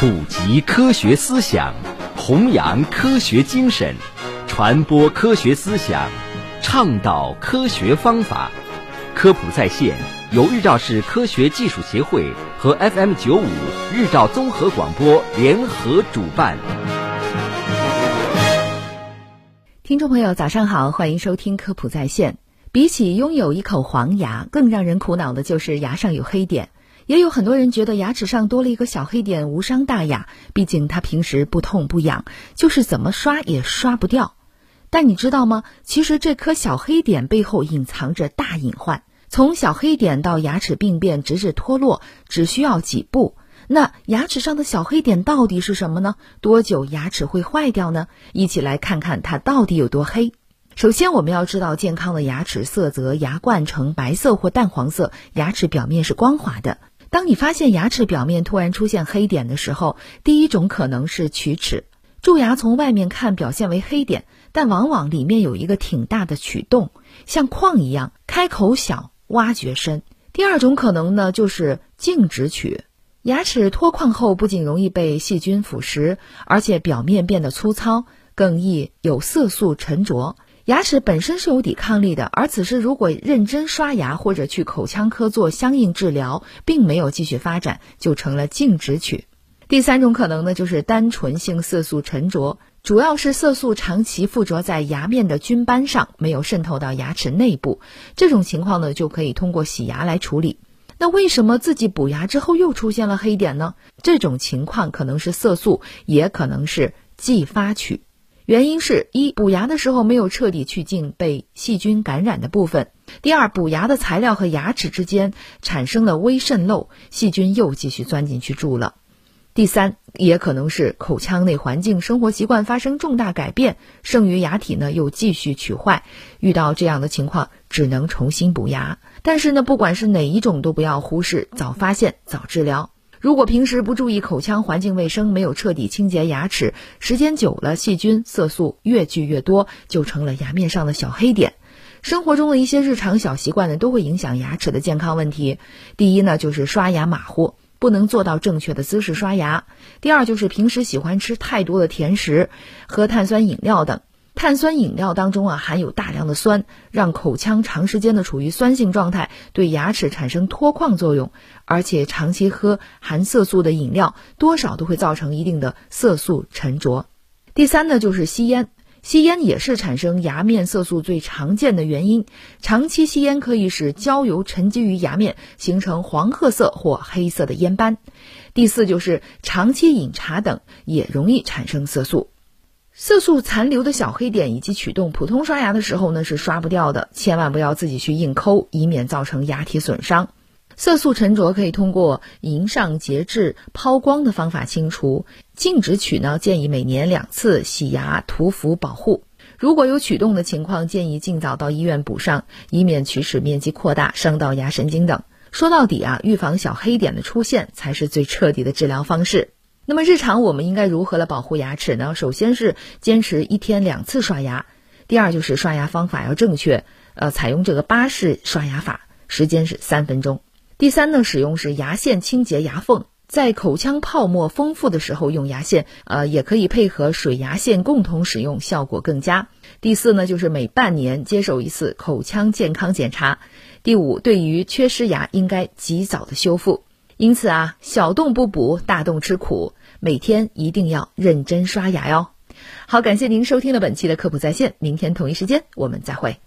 普及科学思想，弘扬科学精神，传播科学思想，倡导科学方法。科普在线由日照市科学技术协会和 FM 九五日照综合广播联合主办。听众朋友，早上好，欢迎收听科普在线。比起拥有一口黄牙，更让人苦恼的就是牙上有黑点。也有很多人觉得牙齿上多了一个小黑点无伤大雅，毕竟它平时不痛不痒，就是怎么刷也刷不掉。但你知道吗？其实这颗小黑点背后隐藏着大隐患。从小黑点到牙齿病变直至脱落，只需要几步。那牙齿上的小黑点到底是什么呢？多久牙齿会坏掉呢？一起来看看它到底有多黑。首先，我们要知道，健康的牙齿色泽牙冠呈白色或淡黄色，牙齿表面是光滑的。当你发现牙齿表面突然出现黑点的时候，第一种可能是龋齿。蛀牙从外面看表现为黑点，但往往里面有一个挺大的龋洞，像矿一样，开口小，挖掘深。第二种可能呢，就是径直龋。牙齿脱矿后，不仅容易被细菌腐蚀，而且表面变得粗糙，更易有色素沉着。牙齿本身是有抵抗力的，而此时如果认真刷牙或者去口腔科做相应治疗，并没有继续发展，就成了静止龋。第三种可能呢，就是单纯性色素沉着，主要是色素长期附着在牙面的菌斑上，没有渗透到牙齿内部。这种情况呢，就可以通过洗牙来处理。那为什么自己补牙之后又出现了黑点呢？这种情况可能是色素，也可能是继发龋。原因是一补牙的时候没有彻底去净被细菌感染的部分；第二，补牙的材料和牙齿之间产生了微渗漏，细菌又继续钻进去住了；第三，也可能是口腔内环境、生活习惯发生重大改变，剩余牙体呢又继续龋坏。遇到这样的情况，只能重新补牙。但是呢，不管是哪一种，都不要忽视，早发现早治疗。如果平时不注意口腔环境卫生，没有彻底清洁牙齿，时间久了，细菌、色素越聚越多，就成了牙面上的小黑点。生活中的一些日常小习惯呢，都会影响牙齿的健康问题。第一呢，就是刷牙马虎，不能做到正确的姿势刷牙；第二，就是平时喜欢吃太多的甜食、喝碳酸饮料等。碳酸饮料当中啊含有大量的酸，让口腔长时间的处于酸性状态，对牙齿产生脱矿作用。而且长期喝含色素的饮料，多少都会造成一定的色素沉着。第三呢，就是吸烟，吸烟也是产生牙面色素最常见的原因。长期吸烟可以使焦油沉积于牙面，形成黄褐色或黑色的烟斑。第四就是长期饮茶等，也容易产生色素。色素残留的小黑点以及龋洞，普通刷牙的时候呢是刷不掉的，千万不要自己去硬抠，以免造成牙体损伤。色素沉着可以通过龈上洁治、抛光的方法清除。径直龋呢，建议每年两次洗牙涂氟保护。如果有龋洞的情况，建议尽早到医院补上，以免龋齿面积扩大伤到牙神经等。说到底啊，预防小黑点的出现才是最彻底的治疗方式。那么日常我们应该如何来保护牙齿呢？首先是坚持一天两次刷牙，第二就是刷牙方法要正确，呃，采用这个巴氏刷牙法，时间是三分钟。第三呢，使用是牙线清洁牙缝，在口腔泡沫丰富的时候用牙线，呃，也可以配合水牙线共同使用，效果更佳。第四呢，就是每半年接受一次口腔健康检查。第五，对于缺失牙应该及早的修复。因此啊，小洞不补，大洞吃苦。每天一定要认真刷牙哟。好，感谢您收听了本期的科普在线，明天同一时间我们再会。